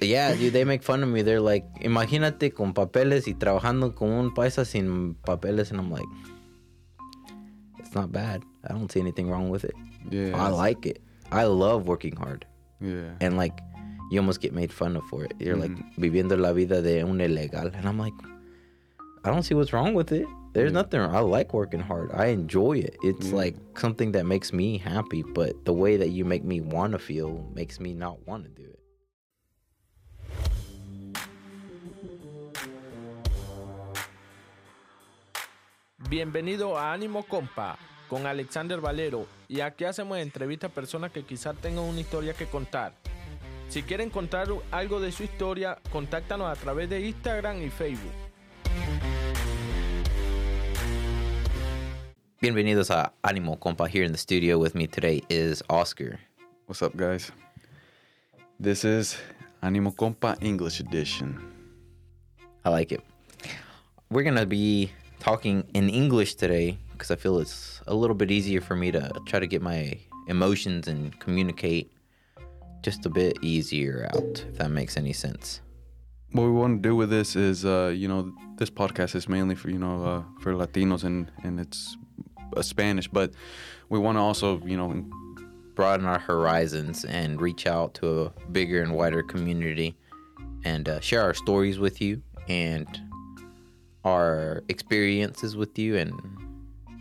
Yeah, dude, they make fun of me. They're like, imagínate con papeles y trabajando con un paisa sin papeles. And I'm like, it's not bad. I don't see anything wrong with it. Yeah. I like it. I love working hard. Yeah. And like, you almost get made fun of for it. You're like Mm-hmm. viviendo la vida de un ilegal. And I'm like, I don't see what's wrong with it. There's Yeah. nothing. I like working hard. I enjoy it. It's Yeah. like something that makes me happy. But the way that you make me want to feel makes me not want to do it. Bienvenido a Ánimo Compa con Alexander Valero y aquí hacemos entrevistas a personas que quizás tengan una historia que contar. Si quieren contar algo de su historia, contáctanos a través de Instagram y Facebook. Bienvenidos a Animo Compa. Here in the studio with me today is Oscar. What's up, guys? This is Animo Compa English edition. I like it. We're gonna be talking in English today because I feel it's a little bit easier for me to try to get my emotions and communicate just a bit easier out, if that makes any sense. What we want to do with this is, uh, you know, this podcast is mainly for you know uh, for Latinos and and it's uh, Spanish, but we want to also you know Broaden our horizons and reach out to a bigger and wider community and uh, share our stories with you and our experiences with you and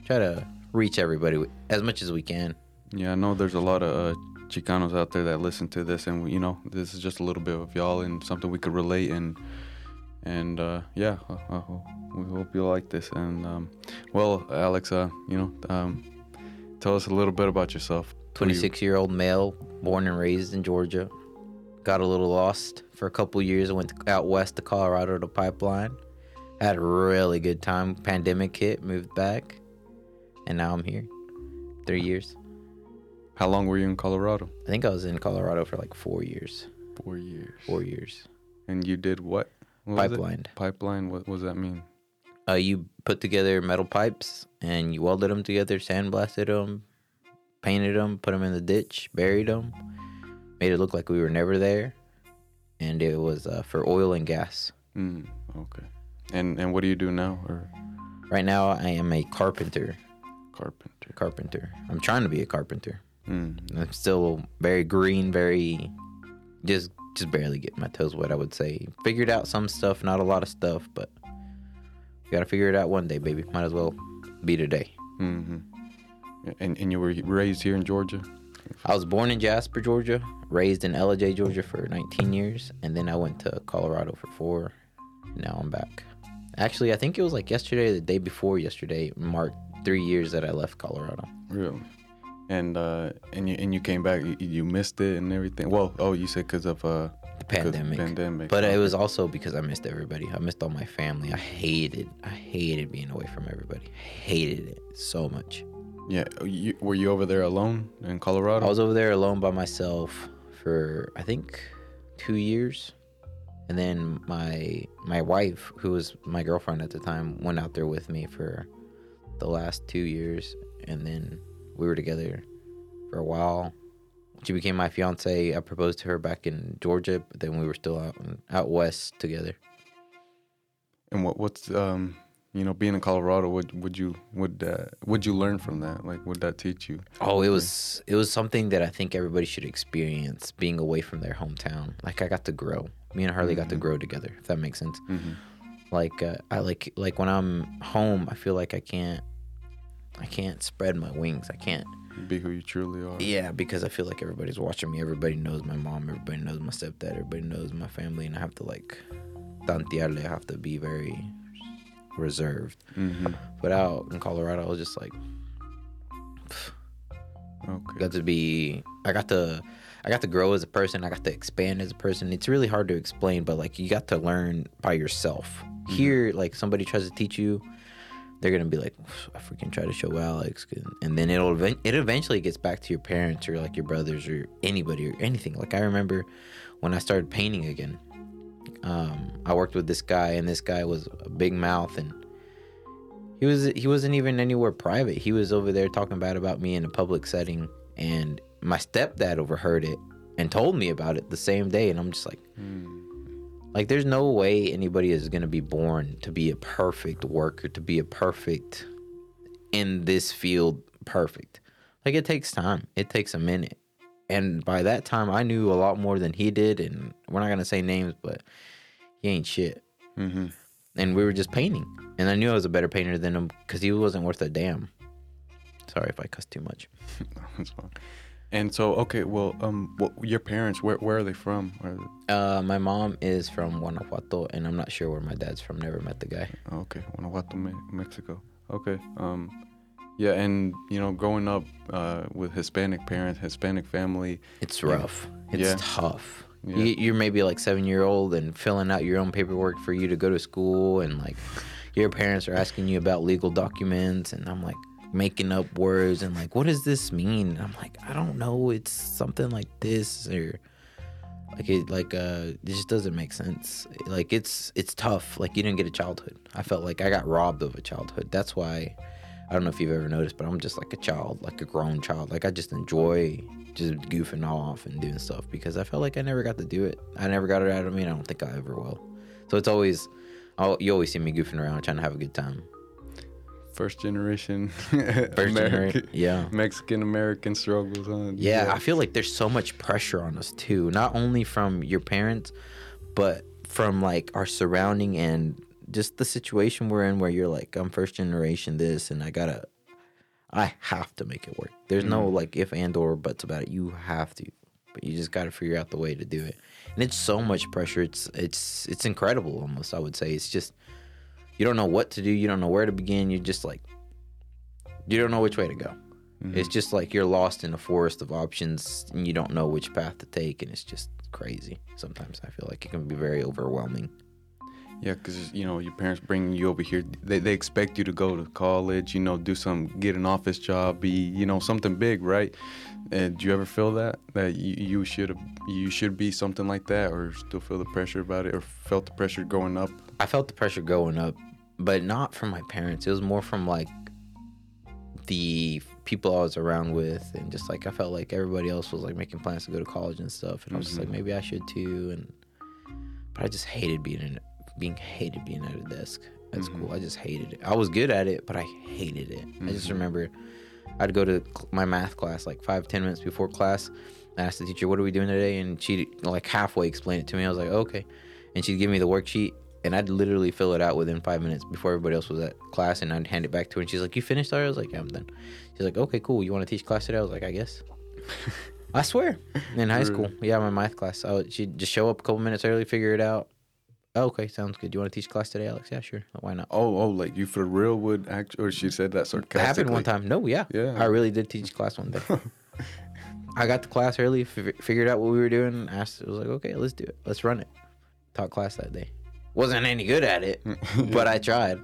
try to reach everybody as much as we can. yeah I know there's a lot of uh, Chicanos out there that listen to this, and you know this is just a little bit of y'all and something we could relate and and uh, yeah, hope, we hope you like this. And um, well, Alex, uh, you know, um, tell us a little bit about yourself. 26 year old male, born and raised in Georgia. Got a little lost for a couple years. I went out west to Colorado to Pipeline. Had a really good time. Pandemic hit, moved back, and now I'm here. Three years. How long were you in Colorado? I think I was in Colorado for like four years. Four years. Four years. And you did what? what? Pipelined. Pipeline. What, what does that mean? Uh, you put together metal pipes and you welded them together, sandblasted them, painted them, put them in the ditch, buried them, made it look like we were never there, and it was uh, for oil and gas. Mm, okay. And and what do you do now? Or Right now, I am a carpenter. carpenter? Carpenter. I'm trying to be a carpenter. Mm, I'm still very green, very just just barely getting my toes wet. I would say figured out some stuff, not a lot of stuff, but you gotta figure it out one day, baby. Might as well be today. hmm And and you were raised here in Georgia? I was born in Jasper, Georgia, raised in Ellijay, Georgia for 19 years, and then I went to Colorado for four. Now I'm back. Actually, I think it was like yesterday, the day before yesterday, marked three years that I left Colorado. Really? And uh and you and you came back. You, you missed it and everything. Well, oh, you said because of uh The pandemic. Pandemic. But it was also because I missed everybody. I missed all my family. I hated, I hated being away from everybody. Hated it so much. Yeah. You, were you over there alone in Colorado? I was over there alone by myself for I think two years, and then my my wife, who was my girlfriend at the time, went out there with me for the last two years, and then we were together for a while. She became my fiance. I proposed to her back in Georgia, but then we were still out out west together. And what what's um you know being in Colorado? Would would you would uh, would you learn from that? Like would that teach you? Oh, it was it was something that I think everybody should experience being away from their hometown. Like I got to grow. Me and Harley got to grow together. If that makes sense. Mm-hmm. Like uh, I like like when I'm home, I feel like I can't I can't spread my wings. I can't. Be who you truly are. Yeah, because I feel like everybody's watching me. Everybody knows my mom. Everybody knows my stepdad. Everybody knows my family, and I have to like tantearle. I have to be very reserved. Mm-hmm. But out in Colorado, I was just like. Okay. got to be i got to i got to grow as a person i got to expand as a person it's really hard to explain but like you got to learn by yourself here like somebody tries to teach you they're gonna be like i freaking try to show alex and then it'll it eventually gets back to your parents or like your brothers or anybody or anything like i remember when i started painting again um, i worked with this guy and this guy was a big mouth and he was he wasn't even anywhere private. He was over there talking bad about me in a public setting, and my stepdad overheard it and told me about it the same day. And I'm just like, Mm. Like, there's no way anybody is going to be born to be a perfect worker, to be a perfect in this field, perfect. Like, it takes time, it takes a minute. And by that time, I knew a lot more than he did. And we're not going to say names, but he ain't shit. Mm-hmm. And we were just painting. And I knew I was a better painter than him because he wasn't worth a damn. Sorry if I cuss too much. That's fine. And so, okay, well, um, what, your parents, where where are they from? Are they- Uh, my mom is from Guanajuato, and I'm not sure where my dad's from. Never met the guy. okay, Guanajuato, Mexico. Okay. Um, yeah, and you know, growing up uh, with Hispanic parents, Hispanic family. It's rough. It's Yeah. tough. Yeah. You, you're maybe like seven year old and filling out your own paperwork for you to go to school, and like your parents are asking you about legal documents, and I'm like making up words and like, what does this mean? I'm like, I don't know. It's something like this or like it like uh it just doesn't make sense. Like it's it's tough. Like you didn't get a childhood. I felt like I got robbed of a childhood. That's why I don't know if you've ever noticed, but I'm just like a child, like a grown child. Like I just enjoy just goofing off and doing stuff because I felt like I never got to do it. I never got it out of me, and I don't think I ever will. So it's always, I'll, you always see me goofing around, trying to have a good time. First generation, First generation, yeah. Mexican American struggles. Huh? Yeah, I feel like there's so much pressure on us too, not only from your parents, but from like our surrounding and just the situation we're in where you're like, I'm first generation this and I gotta I have to make it work. There's no mm. like if and or buts about it. You have to. But you just gotta figure out the way to do it. And it's so much pressure. It's it's it's incredible almost, I would say. It's just you don't know what to do, you don't know where to begin, you're just like you don't know which way to go. It's mm-hmm. just like you're lost in a forest of options and you don't know which path to take, and it's just crazy. Sometimes I feel like it can be very overwhelming. Yeah, because you know your parents bring you over here. They, they expect you to go to college, you know, do some, get an office job, be you know something big, right? And do you ever feel that that you, you should you should be something like that, or still feel the pressure about it, or felt the pressure growing up? I felt the pressure going up, but not from my parents. It was more from like the people I was around with, and just like I felt like everybody else was like making plans to go to college and stuff, and I was just like mm-hmm. maybe I should too. And but I just hated being in, being hated being at a desk at school. Mm-hmm. I just hated it. I was good at it, but I hated it. I just mm-hmm. remember I'd go to my math class like five ten minutes before class. I asked the teacher, "What are we doing today?" And she like halfway explained it to me. I was like, "Okay," and she'd give me the worksheet, and I'd literally fill it out within five minutes before everybody else was at class, and I'd hand it back to her. And she's like, "You finished already?" I was like, "Yeah, I'm done." She's like, "Okay, cool. You want to teach class today?" I was like, "I guess." I swear, in high school, yeah, my math class, I would, she'd just show up a couple minutes early, figure it out. Oh, okay, sounds good. Do you want to teach class today, Alex? Yeah, sure. Why not? Oh, oh, like you for real would act, or she said that It sarcastically. happened one time. No, yeah. Yeah. I really did teach class one day. I got to class early, fi- figured out what we were doing, asked, it was like, okay, let's do it. Let's run it. Taught class that day. Wasn't any good at it, but I tried.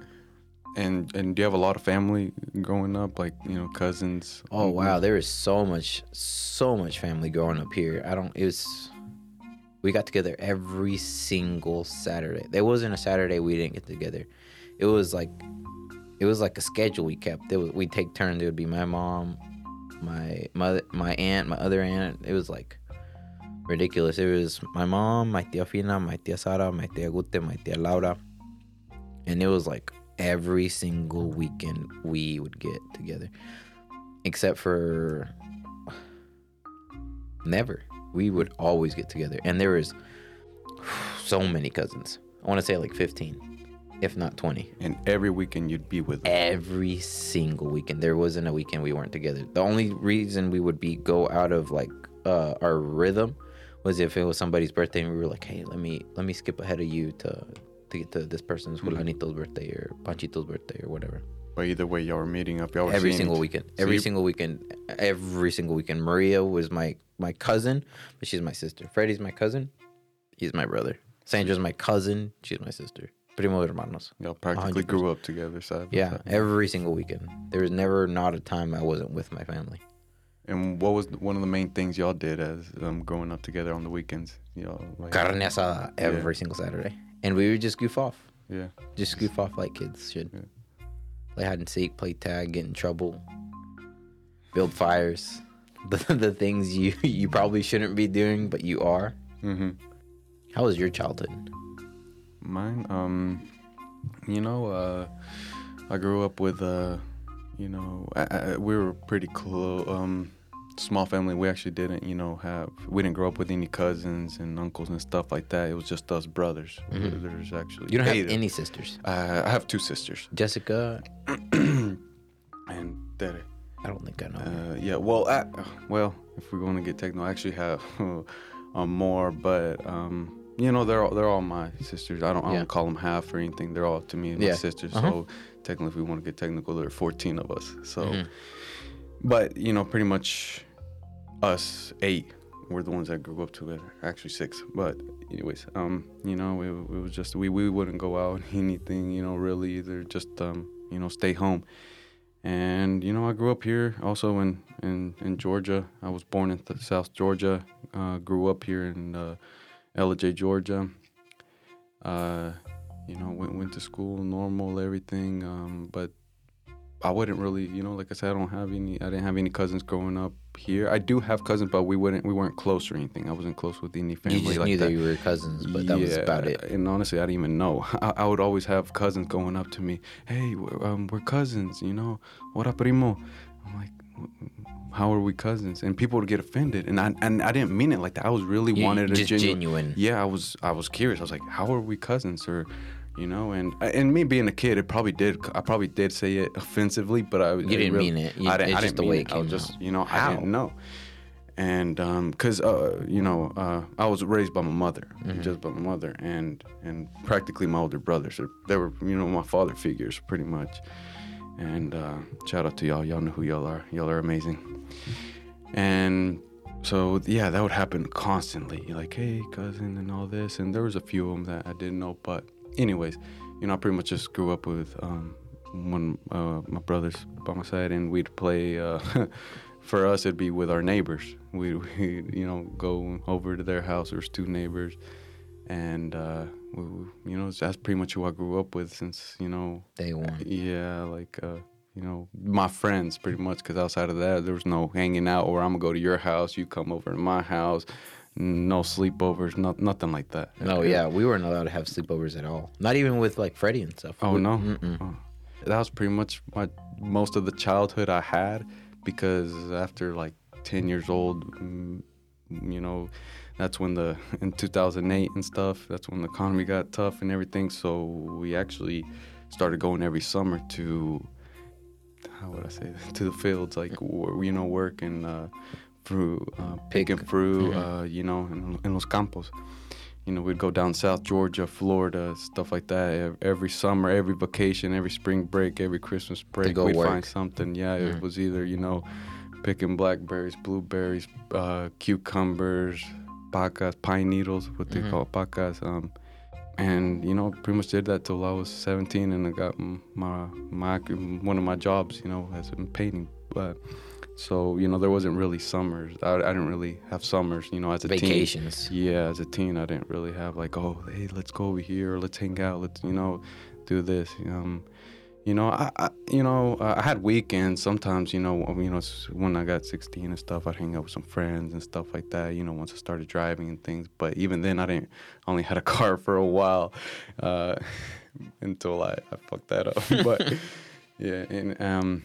And and do you have a lot of family growing up, like you know cousins? Oh, wow. Mm-hmm. There is so much, so much family growing up here. I don't, it was, we got together every single Saturday. There wasn't a Saturday we didn't get together. It was like, it was like a schedule we kept. It was, we'd take turns. It would be my mom, my mother, my aunt, my other aunt. It was like ridiculous. It was my mom, my tia Fina, my tia Sara, my tia Gute, my tia Laura, and it was like every single weekend we would get together, except for never. We would always get together, and there was so many cousins. I want to say like fifteen, if not twenty And every weekend you'd be with them. every single weekend. There wasn't a weekend we weren't together. The only reason we would be go out of like uh, our rhythm was if it was somebody's birthday and we were like, hey, let me let me skip ahead of you to to get to this person's Julianito's birthday or Panchito's birthday or whatever. But either way, y'all were meeting up. Y'all were Every seeing single each- weekend. So Every you- single weekend. Every single weekend. Maria was my my cousin, but she's my sister. Freddie's my cousin. He's my brother. Sandra's my cousin. She's my sister. Primo hermanos. Y'all practically 100%. grew up together, side by Yeah, side. every single weekend. There was never not a time I wasn't with my family. And what was one of the main things y'all did as um, growing up together on the weekends? Y'all like, Carne asada every single Saturday, and we would just goof off, yeah, just goof off like kids should. Play hide and seek, play tag, get in trouble, build fires, the the things you you probably shouldn't be doing, but you are. mm-hmm. How was your childhood? mine. Um, you know, uh, I grew up with, uh, you know, I, I, we were pretty close. Um, small family. We actually didn't, you know, have. We didn't grow up with any cousins and uncles and stuff like that. It was just us brothers. Mhm. There's actually You don't have any sisters. Uh, I have two sisters, Jessica, and Tere. I don't think I know. Uh, yeah, well, I, well, if we're going to get technical, I actually have uh, more, but um, you know, they're all, they're all my sisters. I don't I Yeah. don't call them half or anything. They're all to me my Yeah. sisters. Uh-huh. So technically, if we want to get technical, there are 14 of us. So, Mhm. but you know, pretty much us eight were the ones that grew up together. Actually, six. But anyways, um, you know, it, it was just we we wouldn't go out anything. You know, really either just um, you know, stay home. And you know, I grew up here also in in, in Georgia. I was born in th- South Georgia. Uh, grew up here in uh, Ellijay, Georgia. Uh, you know, went went to school, normal, everything. Um, but I wouldn't really, you know, like I said, I don't have any. I didn't have any cousins growing up here. I do have cousins, but we wouldn't. We weren't close or anything. I wasn't close with any family you just like knew that. that you were cousins, but that was about it. And honestly, I didn't even know. I, I would always have cousins going up to me, "Hey, we're, um, we're cousins," you know. What up, primo? I'm like, "How are we cousins?" And people would get offended, and I and I didn't mean it like that. I was really You- wanted a just genuine. genuine. Yeah, I was. I was curious. I was like, "How are we cousins?" Or, you know, and and me being a kid, it probably did. I probably did say it offensively, but I You didn't mean it. You- I didn't. it's I just didn't the mean way it. it I was just, you know, How? I didn't know and because uh, you know uh, I was raised by my mother, Mm-hmm. just by my mother, and and practically my older brothers. They- They were you know my father figures pretty much. And uh, shout out to y'all. Y'all know who y'all are. Y'all are amazing. And so yeah, that would happen constantly. Like hey cousin and all this. And there was a few of them that I didn't know. But anyways, you know I pretty much just grew up with um, one uh, my brothers by my side, and we'd play. Uh, for us, it'd be with our neighbors. We, we you know, go over to their house. There's two neighbors, and uh, we, you know, that's pretty much who I grew up with since you know, Day one. yeah, like uh, you know, my friends pretty much. Because outside of that, there was no hanging out, or I'm gonna go to your house, you come over to my house. No sleepovers, not nothing like that. No, yeah, we weren't allowed to have sleepovers at all. Not even with like Freddie and stuff. Oh We- no, Oh. that was pretty much my most of the childhood I had because after like ten years old, mm, you know, that's when the in 2008 and stuff. That's when the economy got tough and everything. So we actually started going every summer to how would I say that? to the fields, like you know, work and uh, fruit, uh, picking Pick. fruit, uh, you know, in, in los campos you know, we'd go down South Georgia, Florida, stuff like that. Every summer, every vacation, every spring break, every Christmas break, go we'd work. find something. Yeah, it Mhm. was either you know, picking blackberries, blueberries, uh, cucumbers, pacas, pine needles, what they Mhm. call pacas. Um, and you know, pretty much did that till I was 17, and I got my my one of my jobs, you know, as in painting. But so you know, there wasn't really summers. I, I didn't really have summers, you know, as a teen. Yeah, as a teen, I didn't really have like, oh, hey, let's go over here, or let's hang out, let's, you know, do this. Um, you know, I, I you know, I had weekends sometimes. You know, you know, when I got 16 and stuff, I'd hang out with some friends and stuff like that. You know, once I started driving and things. But even then, I didn't. I only had a car for a while, uh, until I, I fucked that up. but yeah, and um,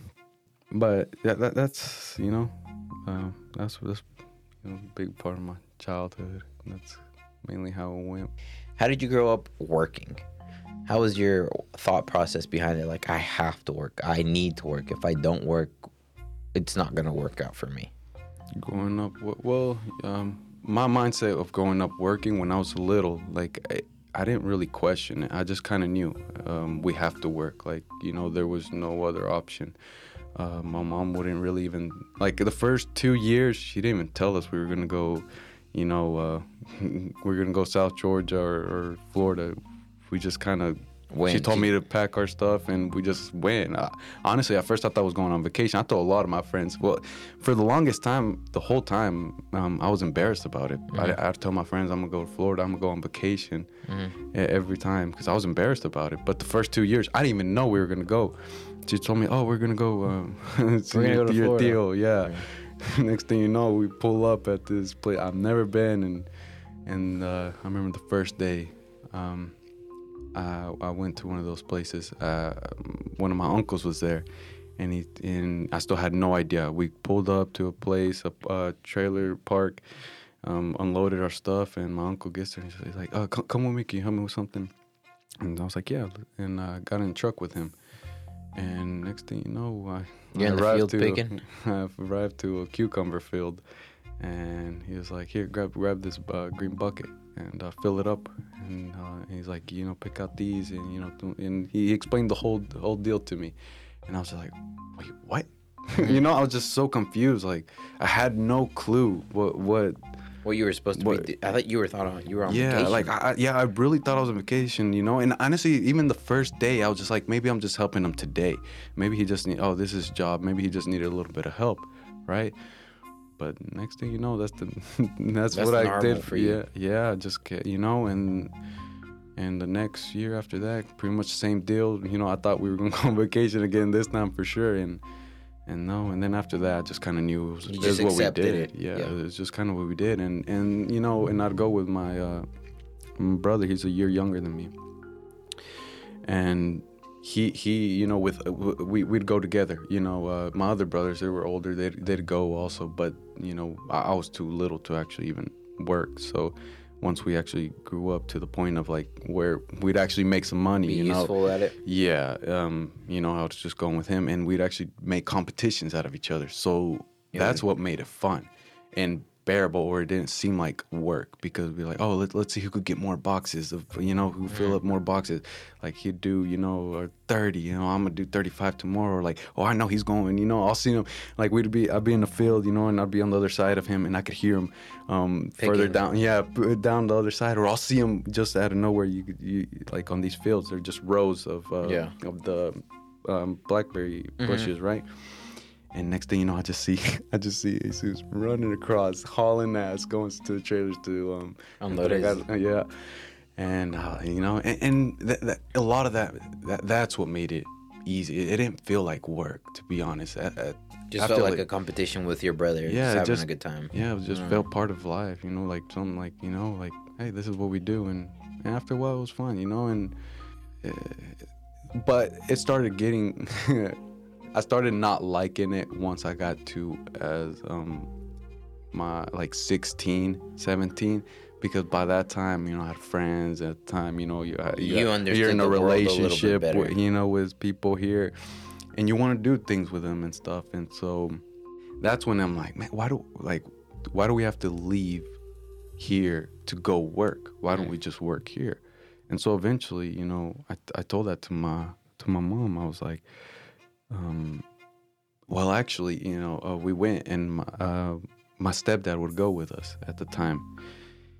but that, that that's you know, um, that's that's you know, a big part of my childhood. That's mainly how it went. How did you grow up working? How was your thought process behind it? Like, I have to work. I need to work. If I don't work, it's not gonna work out for me. Growing up, well, um, my mindset of growing up working when I was little, like I, I didn't really question it. I just kind of knew um, we have to work. Like you know, there was no other option. Uh, my mom wouldn't really even like the first two years. She didn't even tell us we were gonna go. You know, uh, we are gonna go South Georgia or, or Florida. We just kind of She told me to pack our stuff, and we just went. Uh, honestly, at first I thought I was going on vacation. I told a lot of my friends. Well, for the longest time, the whole time, um, I was embarrassed about it. I, I'd tell my friends I'm gonna go to Florida. I'm gonna go on vacation Mm-hmm. every time because I was embarrassed about it. But the first two years, I didn't even know we were gonna go. She told me, "Oh, we're gonna go. Um, see We're to your Florida." deal." Yeah. Next thing you know, we pull up at this place I've never been, and and uh, I remember the first day. Um, I, I went to one of those places. Uh, one of my uncles was there, and he and I still had no idea. We pulled up to a place, a, a trailer park, um, unloaded our stuff, and my uncle gets there and he's like, "Uh, come, come with me. Can you help me with something?" And I was like, "Yeah," and I got in the truck with him. And next thing you know, I, You're I in the arrived field to picking? I arrived to a cucumber field, and he was like, "Here, grab grab this uh, green bucket and uh, fill it up." And uh, he's like, "You know, pick out these, and you know," th- and he explained the whole the whole deal to me, and I was just like, "Wait, what?" you know, I was just so confused. Like, I had no clue what what. What you were supposed to What- be? I thought you were thought on. You were on Yeah, vacation. like I, yeah, I really thought I was on vacation, you know. And honestly, even the first day, I was just like, maybe I'm just helping him today. Maybe he just need. Oh, this is job. Maybe he just needed a little bit of help, right? But next thing you know, that's the that's, That's what I did for you. Yeah, yeah, just you know, and and the next year after that, pretty much the same deal. You know, I thought we were gonna go on vacation again this time for sure, and and no, and then after that, I just kind of knew it was, just is what we did. it. Yeah, Yeah. it was just kind of what we did, and and you know, and I'd go with my uh, my brother. He's a year younger than me, and he he you know with uh, we we'd go together. You know, uh, my other brothers they were older. They'd they'd go also, but you know, I, I was too little to actually even work. So once we actually grew up to the point of like where we'd actually make some money, be you know, useful at it. yeah, um, you know, I was just going with him, and we'd actually make competitions out of each other. So Yeah. that's what made it fun and bearable, or it didn't seem like work because we're like, oh, let, let's see who could get more boxes of, you know, who fill up more boxes. Like he'd do, you know, or thirty, you know, I'm gonna do thirty-five tomorrow. Or like, oh, I know he's going, you know, I'll see him. Like we'd be, I'd be in the field, you know, and I'd be on the other side of him, and I could hear him um, further down, yeah, down the other side, or I'll see him just out of nowhere. You, could- you like on these fields, they're just rows of uh, Yeah. of the um, blackberry bushes, right? And next thing you know, I just see I just see Jesus running across, hauling ass, going to the trailers to um, Unload his- entregar- yeah, and uh, you know, and, and a lot of that, that that's what made it easy. It, didn't feel like work, to be honest. I, I, Just I felt feel like, a competition with your brother. Yeah, just having just- a good time. yeah, it just Mm. felt part of life, you know, like something like you know, like hey, this is what we do, and, and after a while, it was fun, you know, and uh, but it started getting, I started not liking it once I got to as um my like 16, 17. Because by that time, you know, I had friends. At the time, you know, you, you, You you're in a world a relationship, with, you know, with people here, and you want to do things with them and stuff. And so, that's when I'm like, man, why do like why do we have to leave here to go work? Why don't we just work here? And so eventually, you know, I, I told that to my to my mom. I was like, um, well, actually, you know, uh, we went and my, uh, my stepdad would go with us at the time,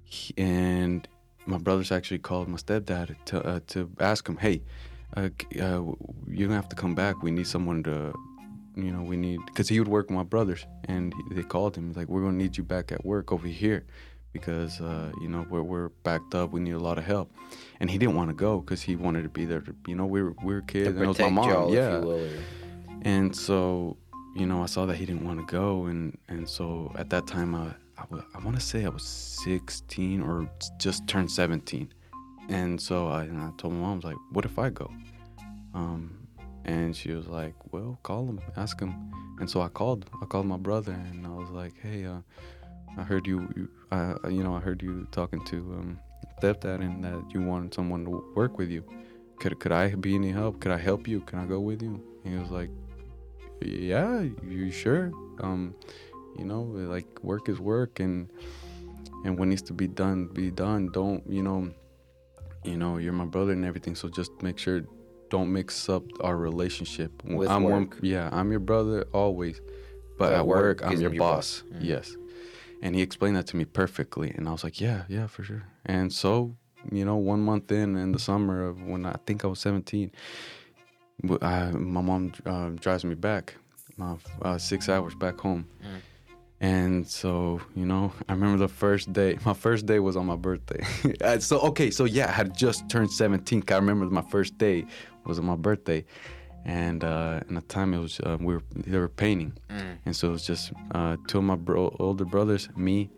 He- and my brothers actually called my stepdad to uh, to ask him, hey, uh, uh, you're gonna have to come back. We need someone to you know, we need because he would work with my brothers, and he, they called him like, "We're gonna need you back at work over here because uh, you know we're we're backed up. We need a lot of help." And he didn't want to go because he wanted to be there. To, you know, we were we were kids, To and it was my mom. yeah, and so, you know, I saw that he didn't want to go, and and so at that time, I I, I want to say I was 16 or just turned 17, and so I, and I told my mom, I was like, "What if I go?" Um, and she was like, "Well, call him, ask him." And so I called. I called my brother, and I was like, "Hey, uh, I heard you, you uh, you know, I heard you talking to um, stepdad, and that you wanted someone to work with you. Could could I be any help? Could I help you? Can I go with you?" And he was like, "Yeah, you sure? Um, you know, like work is work, and and what needs to be done, be done. Don't you know?" You know, you're my brother and everything, so just make sure don't mix up our relationship. With I'm one, work. yeah, I'm your brother always, but At at, work, work, I'm your, your boss. boss. Mm. Yes, and he explained that to me perfectly, and I was like, yeah, yeah, for sure. And so, you know, one month in, in the summer of when I think I was 17, w- I, my mom uh, drives me back, uh, uh, six hours back home. Mm. And so, you know, I remember the first day. My first day was on my birthday. Uh, so, okay, so yeah, I had just turned 17. I remember my first day was on my birthday. And uh, and the time it was, uh, we were, they were painting. Mm. And so it was just uh, two of my bro- older brothers, me,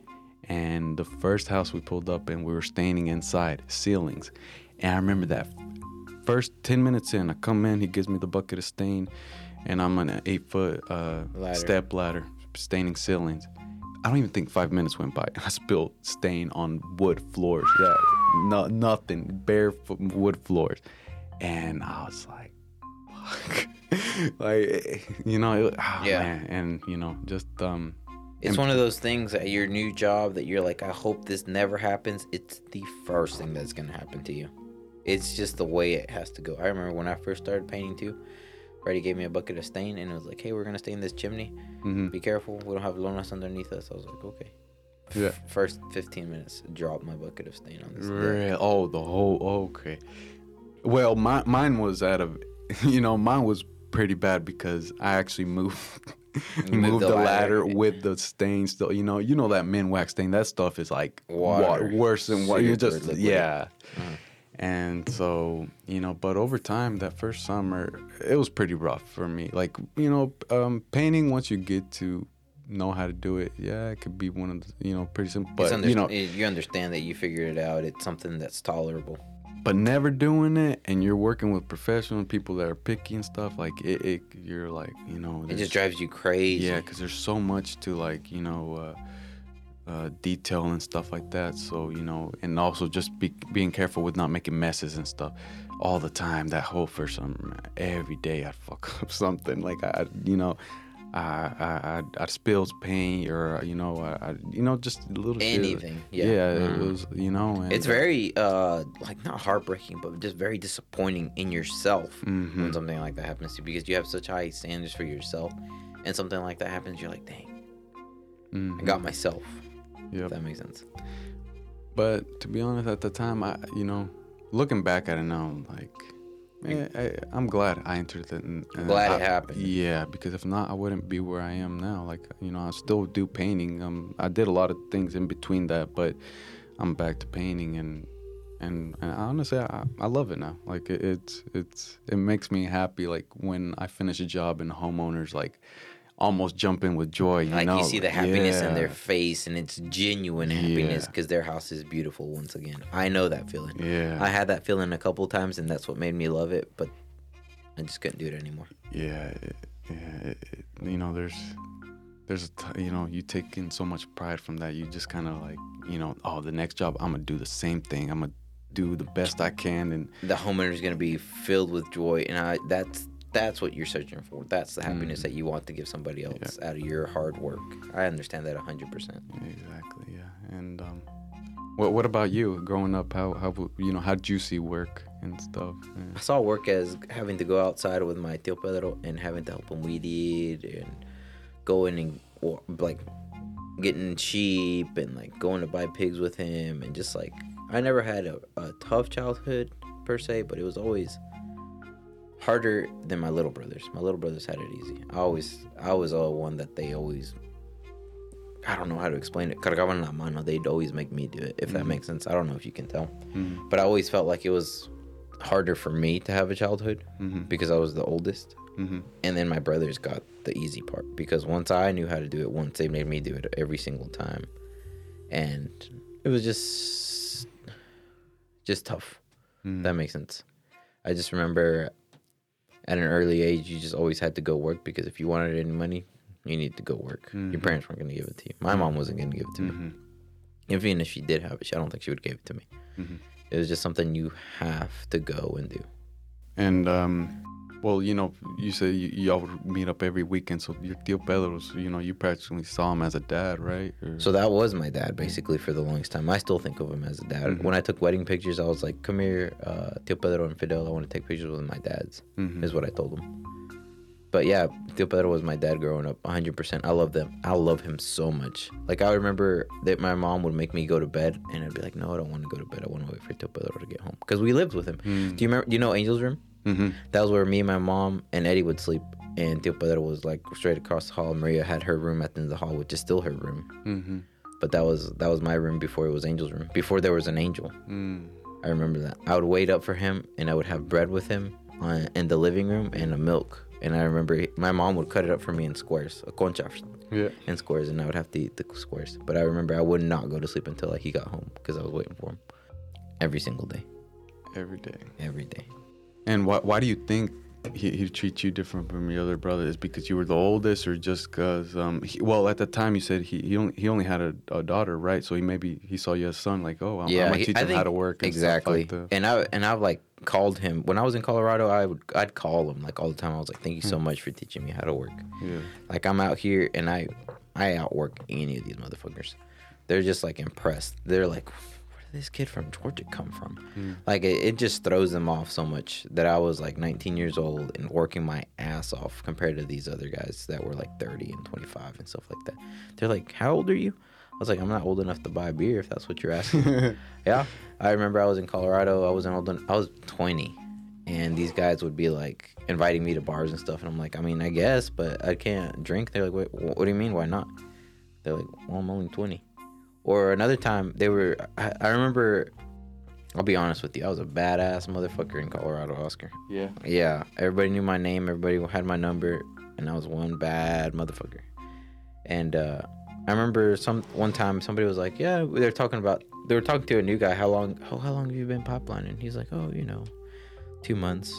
and the first house we pulled up and we were staining inside ceilings. And I remember that first 10 minutes in, I come in, he gives me the bucket of stain, and I'm on an eight foot uh, Ladder. step ladder staining ceilings. I don't even think five minutes went by. I spilled stain on wood floors. Yeah, no, nothing, bare f- wood floors. And I was like, fuck. like, you know, it, oh, Yeah. man. And, you know, just, um, It's one of those things at your new job that you're like, I hope this never happens. It's the first thing that's gonna happen to you. It's just the way it has to go. I remember when I first started painting too. Freddie gave me a bucket of stain and it was like, "Hey, we're gonna stain this chimney. mhm. Be careful. We don't have lonas underneath us." I was like, "Okay." yeah. First 15 minutes, drop my bucket of stain on this. Oh, the whole. Okay. Well, my, mine was out of. You know, mine was pretty bad because I actually moved. Moved the the, ladder. ladder with the stain still. You know, you know that Minwax stain. That stuff is like Water. water, worse than what you just liquid. yeah. Uh-huh. And so you know, but over time, that first summer, it was pretty rough for me. Like you know, um, painting once you get to know how to do it, yeah, it could be one of the you know pretty simple. But under- you know, you understand that you figured it out. It's something that's tolerable. but never doing it and you're working with professional people that are picky and stuff like it, it you're like you know It just drives you crazy. yeah because there's so much to like you know uh, uh, detail and stuff like that so you know and also just be, being careful with not making messes and stuff all the time that whole first summer man, every day i'd fuck up something like i you know I, I, I'd, I'd spill paint or you know I, I you know just little shit. Anything, yeah. yeah, Mhm. it was you know and, It's very uh like not heartbreaking, but just very disappointing in yourself Mhm. when something like that happens to you because you have such high standards for yourself, and something like that happens, you're like, dang, I Mhm. got myself. If that makes sense. But to be honest, at the time, I you know, looking back at it now, I'm like, man, I, I'm glad I entered it. And, and Glad I- it happened. Yeah, because if not, I wouldn't be where I am now. Like you know, I still do painting. Um, I did a lot of things in between that, but I'm back to painting and. And, and honestly, I, I love it now. Like it, it's it's it makes me happy. Like when I finish a job and homeowners like almost jumping with joy. You Like know, you see the happiness in their face, and it's genuine happiness Yeah. because their house is beautiful once again. I know that feeling. Yeah, I had that feeling a couple times, and that's what made me love it. But I just couldn't do it anymore. yeah, it, yeah. It, you know, there's, there's, a t- you know, you take in so much pride from that. You just kind of like, you know, oh, the next job, I'm gonna do the same thing. I'm gonna do the best I can, and the homeowner is going to be filled with joy and I, that's that's what you're searching for that's the happiness that you want to give somebody else out of your hard work i understand that 100% exactly, yeah. And um, what what about you? Growing up, how how you know how did you see work and stuff? i saw work as having to go outside with my tío pedro and having to help him weed eat and going and like getting sheep and like going to buy pigs with him and just like i never had a, a tough childhood per se but it was always harder than my little brothers my little brothers had it easy i always i was all one that they always i don't know how to explain it cargaban la mano they'd always make me do it if that makes sense i don't know if you can tell Mhm. but i always felt like it was harder for me to have a childhood Mhm. because i was the oldest Mhm. and then my brothers got the easy part because once I knew how to do it once, they made me do it every single time, and it was just just tough. Mhm. That makes sense. I just remember at an early age, you just always had to go work because if you wanted any money, you needed to go work. Your Mhm. parents weren't going to give it to you. My mom wasn't going to give it to me. Mhm. Even if she did have it, I don't think she would give it to me. Mhm. It was just something you have to go and do. And um, well, you know, you say you, y'all would meet up every weekend. So your tío Pedro's, you know, you practically saw him as a dad, right? Or- So that was my dad basically for the longest time. I still think of him as a dad. Mhm. When I took wedding pictures, I was like, "Come here, uh, Tio Pedro and Fidel. I want to take pictures with my dads." Mhm. Is what I told him. But yeah, Tio Pedro was my dad growing up, 100%. I love them. I love him so much. Like I remember that my mom would make me go to bed, and I'd be like, "No, I don't want to go to bed. I want to wait for Tio Pedro to get home." Because we lived with him. Mm. Do you remember? Do you know Angel's room? Mhm. That was where me, and my mom, and Eddie would sleep. And Tio Pedro was like straight across the hall. Maria had her room at the end of the hall, which is still her room Mhm. but that was that was my room before it was Angel's room. Before there was an angel, Mm. I remember that. I would wait up for him, and I would have bread with him on, in the living room and a milk. And I remember he, my mom would cut it up for me in squares, a concha Yeah. in squares, and I would have to eat the squares. But I remember I would not go to sleep until like he got home because I was waiting for him every single day. Every day. every day. And why why do you think he he treats you different from your other brother? Is because you were the oldest, or just because? Um, he, well, at the time you said he he only, he only had a, a daughter, right? So he maybe he saw you as son, like, oh, I'm, I'm gonna he- teach him how to work. And exactly. Like and I and I've like called him when I was in Colorado. I would I'd call him like all the time. I was like, "Thank you Hmm. so much for teaching me how to work." Yeah. Like I'm out here and I I outwork any of these motherfuckers. They're just like impressed. They're like, did this kid from Georgia come from? Hmm. Like it, it just throws them off so much that I was like 19 years old and working my ass off compared to these other guys that were like 30 and 25 and stuff like that. They're like, how old are you? I was like, I'm not old enough to buy beer if that's what you're asking. yeah, I remember I was in Colorado. I wasn't old. en- I was 20, and these guys would be like inviting me to bars and stuff, and I'm like, I mean, I guess, but I can't drink. They're like, Wait, what do you mean? Why not? They're like, well, I'm only 20. Or another time, they were. I, I remember. I'll be honest with you. I was a badass motherfucker in Colorado, Oscar. Yeah. Yeah, everybody knew my name. Everybody had my number, and I was one bad motherfucker. And uh, I remember some one time somebody was like, "Yeah, they're talking about they were talking to a new guy. How long? Oh, how long have you been pipelining?" He's like, "Oh, you know, two months."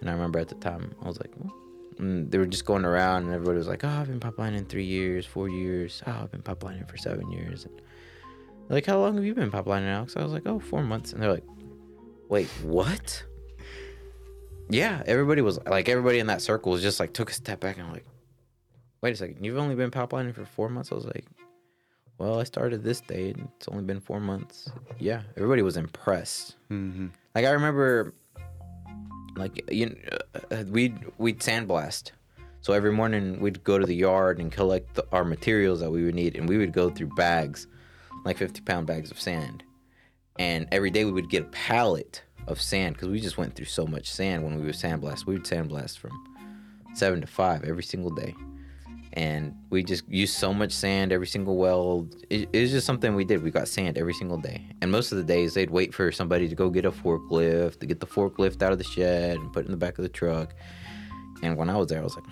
And I remember at the time I was like, "Well," and they were just going around, and everybody was like, "Oh, I've been pipelining three years, four years. Oh, I've been pipelining for seven years." And like, "How long have you been pipelining, Alex?" I was like, "Oh, four months." And they're like, "Wait, what?" yeah, everybody was like, everybody in that circle was just like took a step back and like, wait a second, you've only been pipelining for four months. I was like, well, I started this day and it's only been four months. Yeah, everybody was impressed. Mm-hmm. Like I remember, like you, uh, we'd we'd sandblast. So every morning we'd go to the yard and collect the, our materials that we would need, and we would go through bags, like fifty pound bags of sand, and every day we would get a pallet of sand because we just went through so much sand when we would sandblast. We would sandblast from seven to five every single day, and we just used so much sand every single weld. It, it was just something we did. We got sand every single day, and most of the days they'd wait for somebody to go get a forklift to get the forklift out of the shed and put it in the back of the truck. And when I was there, I was like,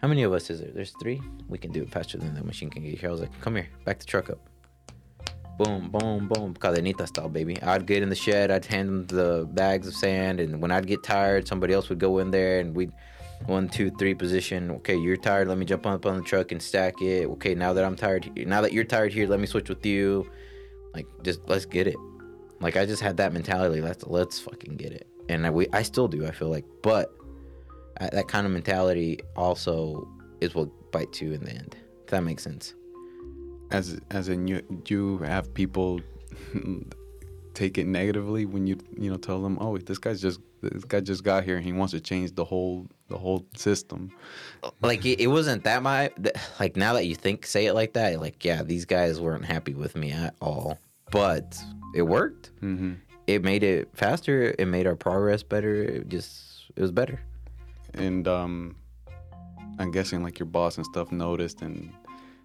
"How many of us is there? There's three. We can do it faster than the machine can get here." I was like, "Come here, back the truck up." Boom, boom, boom, cadenita style, baby. I'd get in the shed, I'd hand them the bags of sand, and when I'd get tired, somebody else would go in there and we'd one, two, three position. Okay, you're tired. Let me jump up on the truck and stack it. Okay, now that I'm tired, now that you're tired here, let me switch with you. Like, just let's get it. Like, I just had that mentality. Let's let's fucking get it. And I, we, I still do. I feel like, but uh, that kind of mentality also is what bites you in the end. If that makes sense. As as in you you have people take it negatively when you you know tell them, oh, this guy's just this guy just got here and he wants to change the whole the whole system. like it, it wasn't that my like now that you think say it like that like yeah these guys weren't happy with me at all but it worked. Mm-hmm. it made it faster. It made our progress better. It just it was better. And um, I'm guessing like your boss and stuff noticed and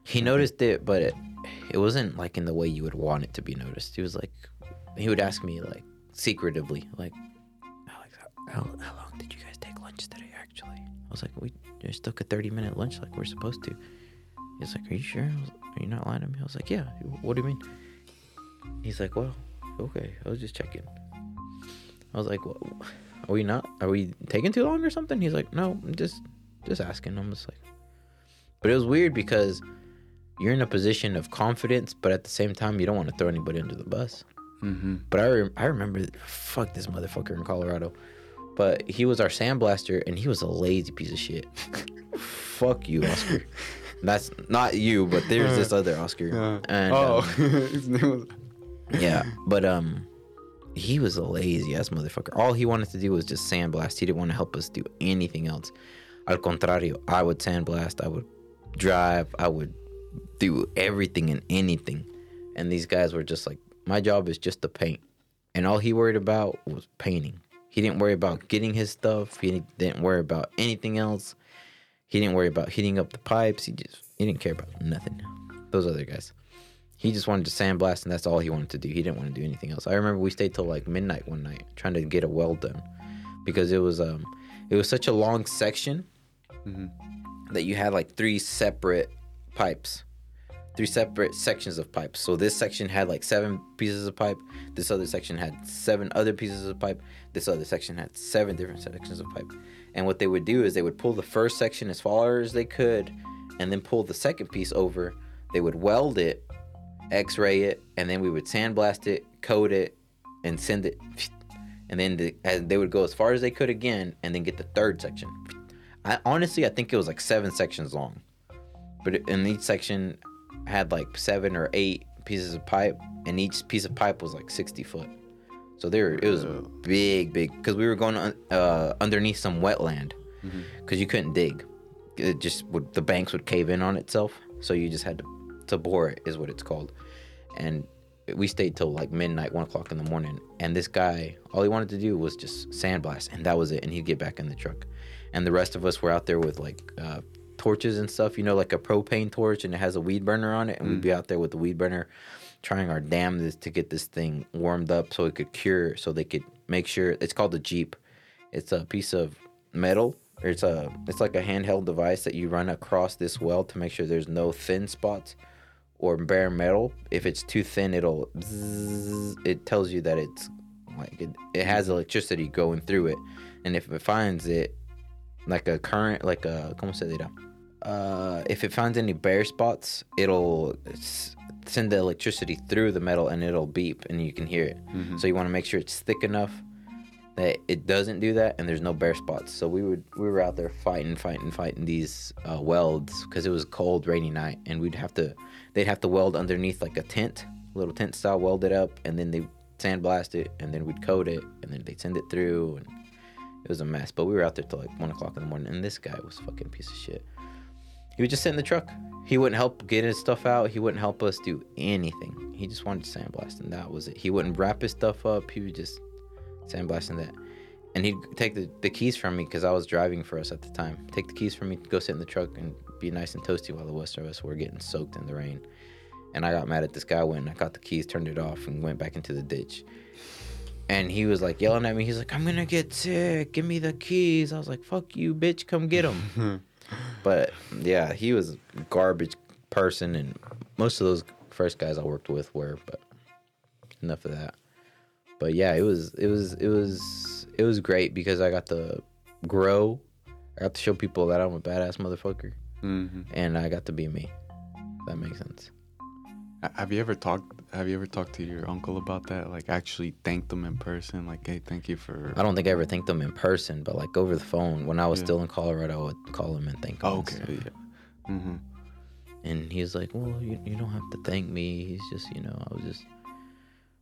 he noticed it but it, it wasn't like in the way you would want it to be noticed. He was like he would ask me like secretively like alex how, how, was like we just took a 30 minute lunch like we're supposed to. He's like are you sure? Was, are you not lying to me? I was like yeah. What do you mean? He's like well okay i was just checking i was like well, are we not are we taking too long or something? He's like no i'm just just asking. I'm just like but it was weird because you're in a position of confidence, but at the same time, you don't want to throw anybody under the bus. mm-hmm. But I, rem- I remember, fuck this motherfucker in Colorado. But he was our sandblaster, and he was a lazy piece of shit. fuck you, Oscar. That's not you, but there's this other Oscar. And oh, um, his name was yeah, but um, he was a lazy ass motherfucker. All he wanted to do was just sandblast. He didn't want to help us do anything else. Al contrario, I would sandblast. I would drive. I would do everything and anything. And these guys were just like, my job is just to paint. And all he worried about was painting. He didn't worry about getting his stuff. He didn't worry about anything else. He didn't worry about heating up the pipes. He just he didn't care about nothing. Those other guys. He just wanted to sandblast, and that's all he wanted to do. He didn't want to do anything else. I remember we stayed till like midnight one night trying to get a weld done because it was um it was such a long section that you had like three separate pipes three separate sections of pipe. So this section had like seven pieces of pipe. This other section had seven other pieces of pipe. This other section had seven different sections of pipe. And what they would do is they would pull the first section as far as they could, and then pull the second piece over. They would weld it, X-ray it, and then we would sandblast it, coat it, and send it. And then the, and they would go as far as they could again, and then get the third section. I honestly, I think it was like seven sections long, but in each section had like seven or eight pieces of pipe, and each piece of pipe was like sixty foot. So there, it was big, big. Because we were going uh, underneath some wetland, because you couldn't dig. It just would the banks would cave in on itself, so you just had to to bore it is what it's called. And we stayed till like midnight, one o'clock in the morning. And this guy, all he wanted to do was just sandblast, and that was it. And he'd get back in the truck. And the rest of us were out there with like uh, torches and stuff, you know, like a propane torch, and it has a weed burner on it. And we'd be mm. out there with the weed burner, trying our damnedest to get this thing warmed up so it could cure, so they could make sure. It's called a Jeep. It's a piece of metal. Or it's a it's like a handheld device that you run across this weld to make sure there's no thin spots or bare metal. If it's too thin, it'll bzzz, it tells you that it's like it, it has electricity going through it, and if it finds it like a current, like a como se dirá, uh, if it finds any bare spots, it'll send the electricity through the metal and it'll beep and you can hear it. So you want to make sure it's thick enough that it doesn't do that and there's no bare spots. So we would we were out there fighting, fighting, fighting these uh, welds because it was a cold, rainy night, and we'd have to they'd have to weld underneath like a tent, little tent style, weld it up, and then they sandblast it, and then we'd coat it, and then they'd send it through, and it was a mess. But we were out there till like one o'clock in the morning, and this guy was a fucking piece of shit. He would just sit in the truck. He wouldn't help get his stuff out. He wouldn't help us do anything. He just wanted to sandblast, and that was it. He wouldn't wrap his stuff up. He would just sandblasting that. And he'd take the, the keys from me because I was driving for us at the time. Take the keys from me, go sit in the truck, and be nice and toasty while the rest of us were getting soaked in the rain. And I got mad at this guy when I got the keys, turned it off, and went back into the ditch. And he was like yelling at me. He's like, "I'm gonna get sick. Give me the keys." I was like, "Fuck you, bitch. Come get them." but yeah, he was a garbage person, and most of those first guys I worked with were. But enough of that but yeah, it was it was it was it was great because I got to grow. I got to show people that I'm a badass motherfucker, Mm-hmm. and I got to be me. If that makes sense. Have you ever talked? Have you ever talked to your uncle about that? Like actually thanked them in person? Like, hey, thank you for. I don't think I ever thanked them in person, but like over the phone when I was Yeah. still in Colorado, I would call him and thank him. Oh, okay. stuff. Yeah. Mm-hmm. And he's like, "Well, you, you don't have to thank me. He's just, you know, I was just,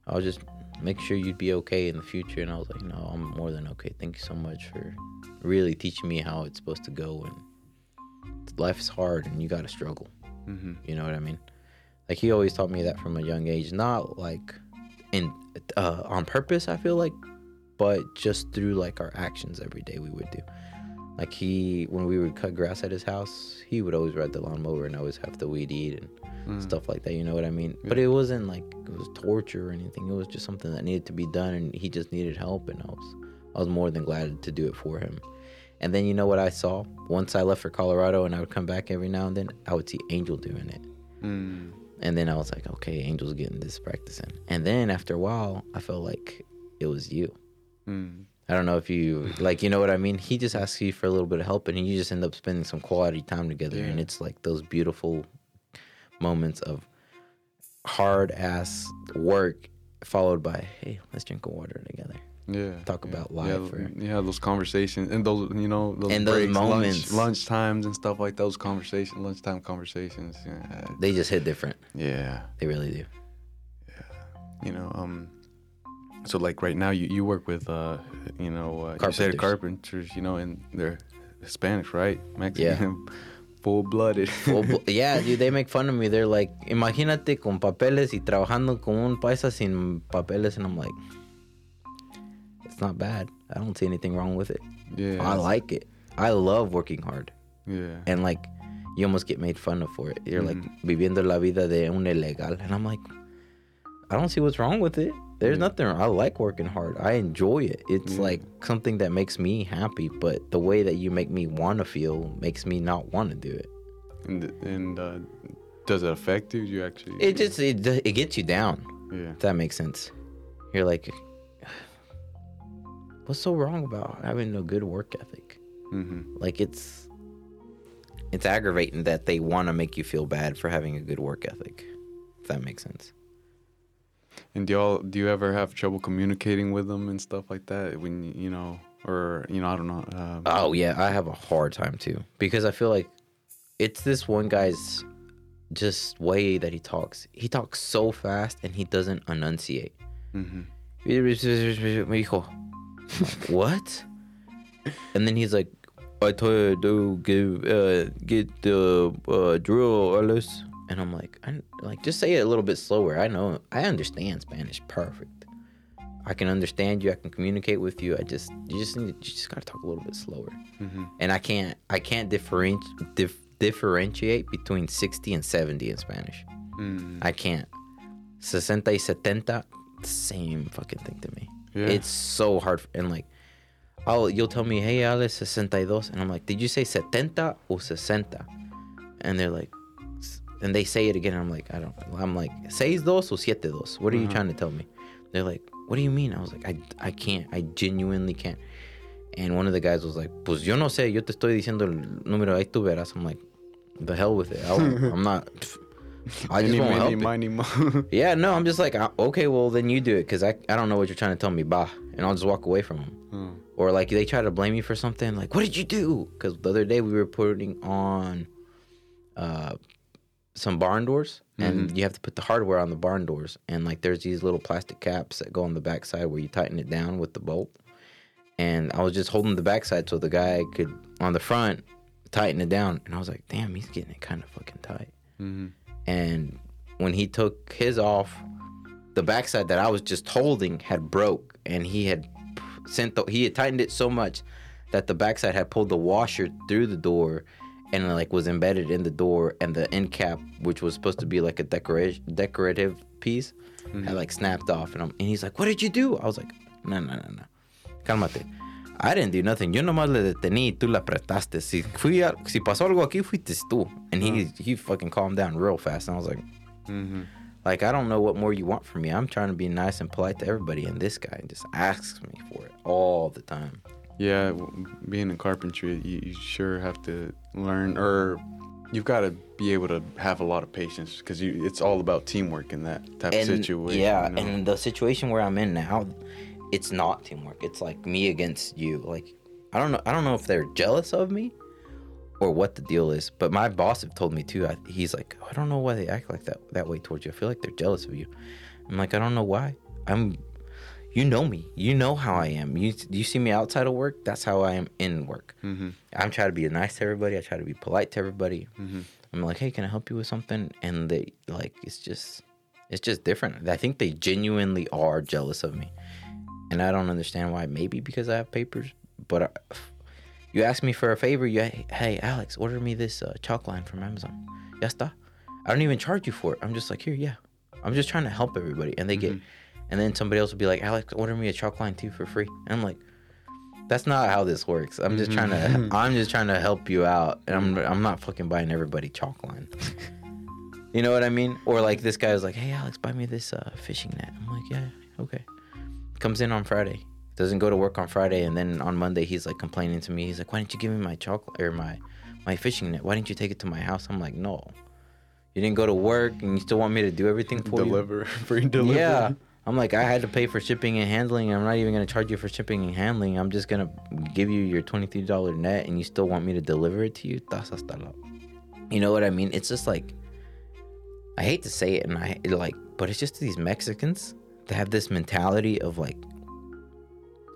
I was just make sure you'd be okay in the future." And I was like, "No, I'm more than okay. Thank you so much for really teaching me how it's supposed to go. And life is hard, and you got to struggle. Mm-hmm. You know what I mean? Like he always taught me that from a young age, not like in uh, on purpose. I feel like, but just through like our actions every day we would do. Like he, when we would cut grass at his house, he would always ride the lawnmower and always have the weed eat and Mm. stuff like that. You know what I mean? But it wasn't like it was torture or anything. It was just something that needed to be done, and he just needed help, and I was, I was more than glad to do it for him. And then you know what I saw once I left for Colorado, and I would come back every now and then. I would see Angel doing it. Mm. And then I was like, okay, Angel's getting this practice in. And then after a while, I felt like it was you. Mm. I don't know if you like, you know what I mean. He just asks you for a little bit of help, and you just end up spending some quality time together. And it's like those beautiful moments of hard ass work followed by, hey, let's drink a water together. Yeah. Talk yeah. about yeah, life or- yeah, those conversations and those you know those And those breaks, lunch- moments. lunch, times and stuff like those conversations, lunchtime conversations. Yeah. They just hit different. Yeah. They really do. Yeah you know, um, so like right now you, you work with uh, you know, uh, you said Carpenters. carpenters, you know, and they're Hispanic, right? Mexican, full blooded. Yeah, dude, they make fun of me. They're like, imagínate con papeles y trabajando con un paisa sin papeles. And I'm like, it's not bad. I don't see anything wrong with it. yeah. I like it. I love working hard. Yeah. And like, you almost get made fun of for it. You're like, viviendo la vida de un ilegal. And I'm like, I don't see what's wrong with it. There's nothing. I like working hard. I enjoy it. It's like something that makes me happy. But the way that you make me want to feel makes me not want to do it. and and uh, Does it affect you? You actually? It just it, it gets you down. yeah. If that makes sense. You're like, what's so wrong about having a good work ethic? Mm-hmm. Like it's it's aggravating that they want to make you feel bad for having a good work ethic. If that makes sense. And do y'all do you ever have trouble communicating with them and stuff like that when you- know or you know I don't know. Um, Oh yeah, I have a hard time too because I feel like it's this one guy's just way that he talks. He talks so fast and he doesn't enunciate. mhm. Dijo, what? And then he's like, I told you to give, uh, get the uh, drill, Alex. And I'm like, I, like, just say it a little bit slower. I know, I understand Spanish perfect. I can understand you. I can communicate with you. I just, you just need, you just gotta talk a little bit slower. Mhm. And I can't, I can't differentiate, dif- differentiate between 60 and 70 in Spanish. Mm. I can't. 60 y 70, same fucking thing to me. Yeah. It's so hard. And like, I'll, you'll tell me, hey, Alex, 62. And I'm like, did you say 70 or 60? And they're like, and they say it again. And I'm like, I don't, I'm like, seis dos or siete dos? What are you Uh-huh. trying to tell me? They're like, what do you mean? I was like, I, I can't. I genuinely can't. And one of the guys was like, pues yo no sé, yo te estoy diciendo el número, ahí tú verás. I'm like, the hell with it. I'm not, I just won't help it. Yeah, no, I'm just like, okay, well then you do it because I, I don't know what you're trying to tell me, bah, and I'll just walk away from them. Oh. Or like they try to blame me for something, like what did you do? Because the other day we were putting on, uh, some barn doors, and you have to put the hardware on the barn doors, and like there's these little plastic caps that go on the backside where you tighten it down with the bolt. And I was just holding the backside so the guy could on the front tighten it down, and I was like, damn, he's getting it kind of fucking tight Mhm. And when he took his off, the backside that I was just holding had broke, and he had sent the, he had tightened it so much that the backside had pulled the washer through the door, and like was embedded in the door, and the end cap, which was supposed to be like a decoration decorative piece, had mm-hmm. like snapped off, and I'm, and he's like, "What did you do?" I was like, "No, no, no, no, cálmate." I didn't do nothing. Yo nomás le detení y tú la apretaste. Si, fui a, si pasó algo aquí, fuiste tú. And he, he fucking calmed down real fast. And I was like, Mhm. like, I don't know what more you want from me. I'm trying to be nice and polite to everybody. And this guy just asks me for it all the time. Yeah, being in carpentry, you, you sure have to learn, or you've got to be able to have a lot of patience because it's all about teamwork in that type And of situation. yeah, you know? and the situation where I'm in now, it's not teamwork. It's like me against you. Like, I don't know. I don't know if they're jealous of me or what the deal is. But my boss have told me too. I, he's like, I don't know why they act like that that way towards you. I feel like they're jealous of you. I'm like, I don't know why. I'm. You know me. You know how I am. You you see me outside of work. That's how I am in work. Mhm. I'm trying to be nice to everybody. I try to be polite to everybody. Mhm. I'm like, hey, can I help you with something? And they like, it's just, it's just different. I think they genuinely are jealous of me, and I don't understand why. Maybe because I have papers, but I, you ask me for a favor. You, hey, Alex, order me this uh, chalk line from Amazon. Ya está. I don't even charge you for it. I'm just like, here, yeah. I'm just trying to help everybody, and they get, and then somebody else will be like, Alex, order me a chalk line too for free, and I'm like. That's not how this works. I'm just trying to. I'm just trying to help you out, and I'm. I'm not fucking buying everybody chalk line. you know what I mean? Or like this guy was like, "Hey, Alex, buy me this uh, fishing net." I'm like, "Yeah, okay." Comes in on Friday, doesn't go to work on Friday, and then on Monday he's like complaining to me. He's like, "Why didn't you give me my chocolate or my my fishing net? Why didn't you take it to my house?" I'm like, "No, you didn't go to work, and you still want me to do everything for you." deliver free delivery. Yeah. I'm like, I had to pay for shipping and handling. I'm not even gonna charge you for shipping and handling. I'm just gonna give you your twenty-three dollar net, and you still want me to deliver it to you. You know what I mean? It's just like, I hate to say it, and I like, but it's just these Mexicans that have this mentality of like,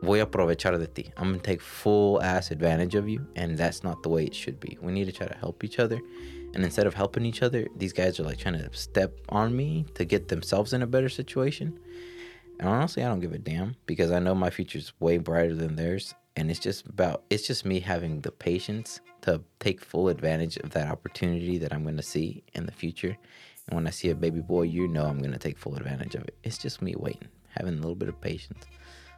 voy a aprovechar de ti. I'm gonna take full ass advantage of you, and that's not the way it should be. We need to try to help each other. And instead of helping each other, these guys are like trying to step on me to get themselves in a better situation. And honestly, I don't give a damn because I know my future's way brighter than theirs. And it's just about, it's just me having the patience to take full advantage of that opportunity that I'm to see in the future. And when I see a baby boy, you know I'm going to take full advantage of it. It's just me waiting, having a little bit of patience.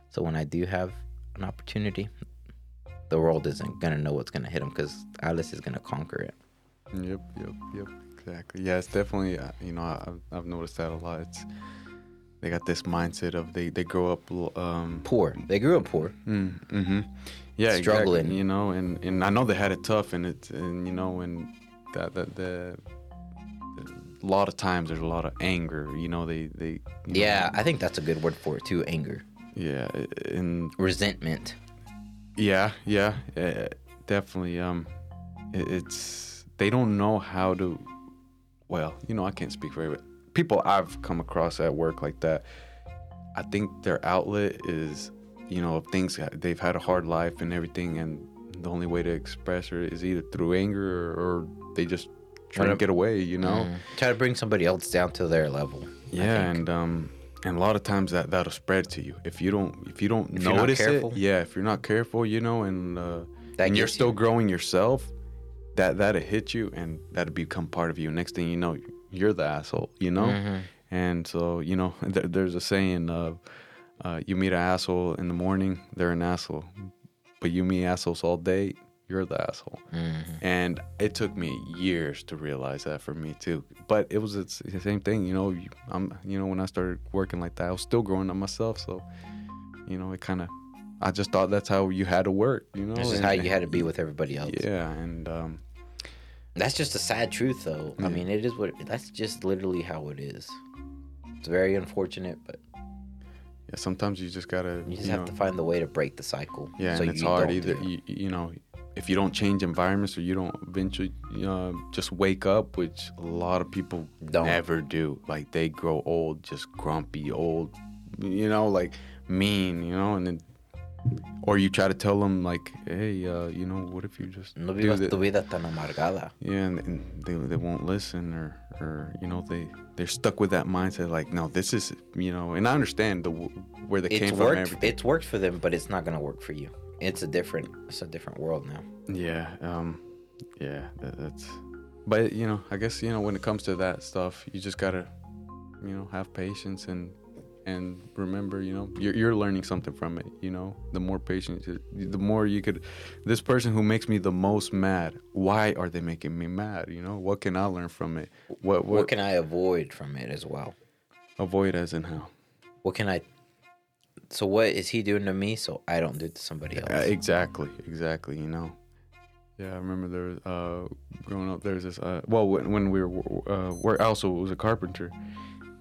So when I do have an opportunity, the world isn't going to know what's going to hit them because Alex is going to conquer it. Yep, yep, yep. exactly. Yeah, it's definitely uh, you know I've- I've noticed that a lot. It's they got this mindset of they they grow up um Poor. They grew up poor. mm, hmm yeah exactly, Struggling. you know and and I know they had it tough and it's and you know and that that the a lot of times there's a lot of anger you know they they you know, Yeah, I think that's a good word for it too. Anger, yeah and resentment. Yeah, yeah, uh, definitely. Um, it, it's they don't know how to. Well, you know, I can't speak for everybody. People I've come across at work like that. I think their outlet is, you know, if things they've had a hard life and everything, and the only way to express it is either through anger or, or they just try to get away. You know. Mm. Try to bring somebody else down to their level. Yeah, and um, and a lot of times that that'll spread to you if you don't if you don't If you're not notice careful. it. Yeah, if you're not careful, you know, and uh, That and you're still you. growing yourself, that that'll hit you and that'll become part of you. Next thing you know, you're the asshole. You know, Mhm. and so you know, there, there's a saying of. Uh, you meet an asshole in the morning, they're an asshole. But you meet assholes all day, you're the asshole. Mhm. And it took me years to realize that for me too. But it was it's the same thing, you know. I'm, you know, when I started working like that, I was still growing up myself. So, you know, it kind of, I just thought that's how you had to work, you know. This is how you had to be with everybody else. Yeah, and um, That's just a sad truth, though. I mean, it is what. That's just literally how it is. It's very unfortunate, but yeah, sometimes you just gotta, you just you have know, to find the way to break the cycle. yeah, so and it's you hard either. it. You, you know, if you don't change environments or you don't eventually uh, just wake up, which a lot of people Don't. never do. Like they grow old, just grumpy, old, you know, like mean, you know, and then or you try to tell them like, hey, uh, you know, what if you just No vivas tu vida tan amargada. yeah, and, and they, they won't listen, or or you know they they're stuck with that mindset like, no, this is you know, and I understand the where they It's came from. worked. everything. It's worked for them, but it's not gonna work for you. It's a different. It's a different world now. Yeah, um, yeah, that, that's. But you know, I guess you know when it comes to that stuff, you just gotta, you know, have patience and and remember, you know, you're you're learning something from it. You know, the more patience, the more you could. This person who makes me the most mad, why are they making me mad? You know, what can I learn from it? What what, What can I avoid from it as well? avoid as in how? What can I? So what is he doing to me? So I don't do it to somebody else. Uh, exactly, exactly. You know. Yeah, I remember there was uh, growing up. There was this. Uh, well, when, when we were, uh, work, I also was a carpenter,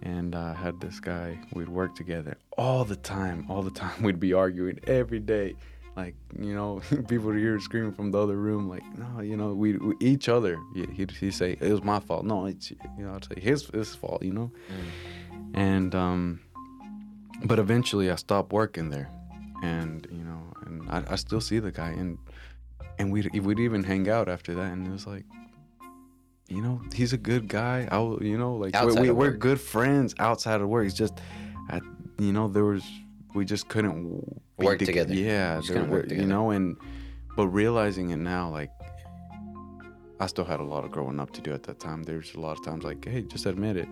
and I had this guy. We'd work together all the time. All the time, we'd be arguing every day. Like you know, people would hear screaming from the other room. Like no, you know, we, we each other. He- He'd, he'd say it was my fault. No, it's you know, I'd say his his fault. You know, and um, but eventually I stopped working there, and you know, and I, I still see the guy, and and we'd we'd even hang out after that, and it was like, you know, he's a good guy. I, you know, like Outside we're, we, we're good friends outside of work. It's just, I, you know, there was we just couldn't Work tog- together. Yeah, there work together. You know, and but realizing it now, like. I still had a lot of growing up to do at that time. There's a lot of times like, hey, just admit it.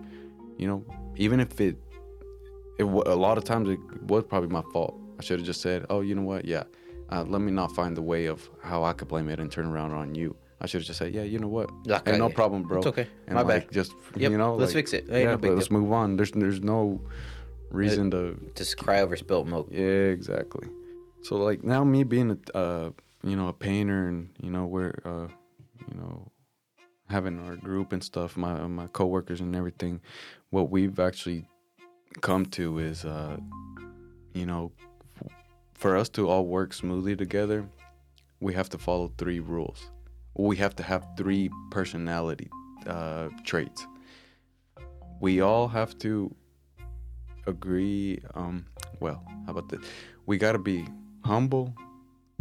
You know, even if it, it a lot of times it was probably my fault. I should have just said, oh, you know what? Yeah, uh, let me not find the way of how I could blame it and turn around on you. I should have just said, yeah, you know what? Like, hey, no problem, bro. it's okay. And My like, bad. Just Yep, you know, let's like, fix it. Hey, yeah, no let's deal. move on. There's there's no reason to Just cry over spilt milk. yeah, exactly. So like now, me being a uh, you know a painter, and you know we're uh, you know having our group and stuff, my my coworkers and everything. What we've actually come to is uh, you know for us to all work smoothly together, we have to follow three rules. We have to have three personality uh, traits. We all have to agree. Um, well, how about this? We got to be humble,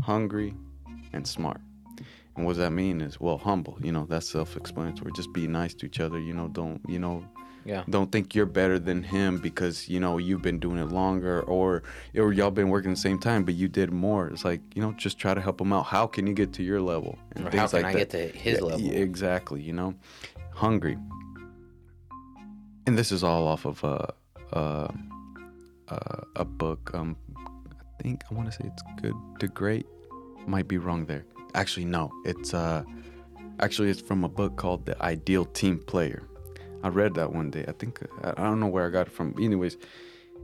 hungry, and smart. And what does that mean? Is well, humble. You know, that's self-explanatory. Just be nice to each other. You know, don't you know, Yeah. don't think you're better than him because you know you've been doing it longer, or or y'all been working the same time, but you did more. It's like you know, just try to help him out. How can you get to your level? And Or things how can like I that. get to his Yeah, level? exactly. You know, hungry. And this is all off of a uh, uh, a book. Um, I think I want to say it's Good to Great. Might be wrong there. Actually, no. It's uh, Actually, it's from a book called The Ideal Team Player. I read that one day. I think I don't know where I got it from. Anyways,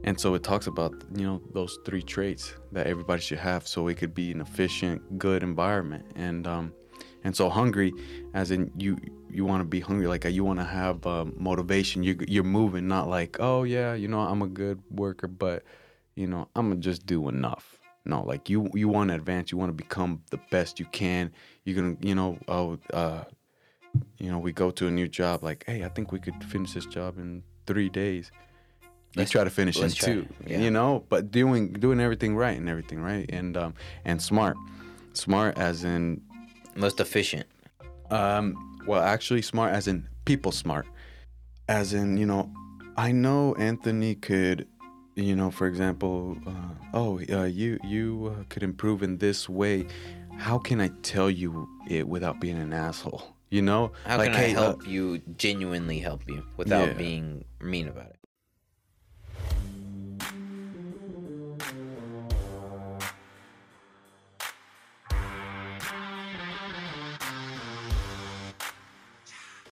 and so it talks about you know those three traits that everybody should have, so it could be an efficient, good environment. And um, and so hungry, as in you you want to be hungry, like you want to have um, motivation. You you're moving, not like oh yeah, you know I'm a good worker, but you know I'm gonna just do enough. No, like you you want to advance. You want to become the best you can. You're gonna you know oh uh, you know we go to a new job like hey I think we could finish this job in three days. You Let's- try to finish in two, yeah. you know, but doing doing everything right and everything right and um and smart, smart as in Most efficient. um, well, actually, smart as in people smart, as in you know, I know Anthony could, you know, for example, uh, oh, uh, you you uh, could improve in this way. How can I tell you it without being an asshole? You know, How like can I hey, uh, help you genuinely help you without Yeah. being mean about it?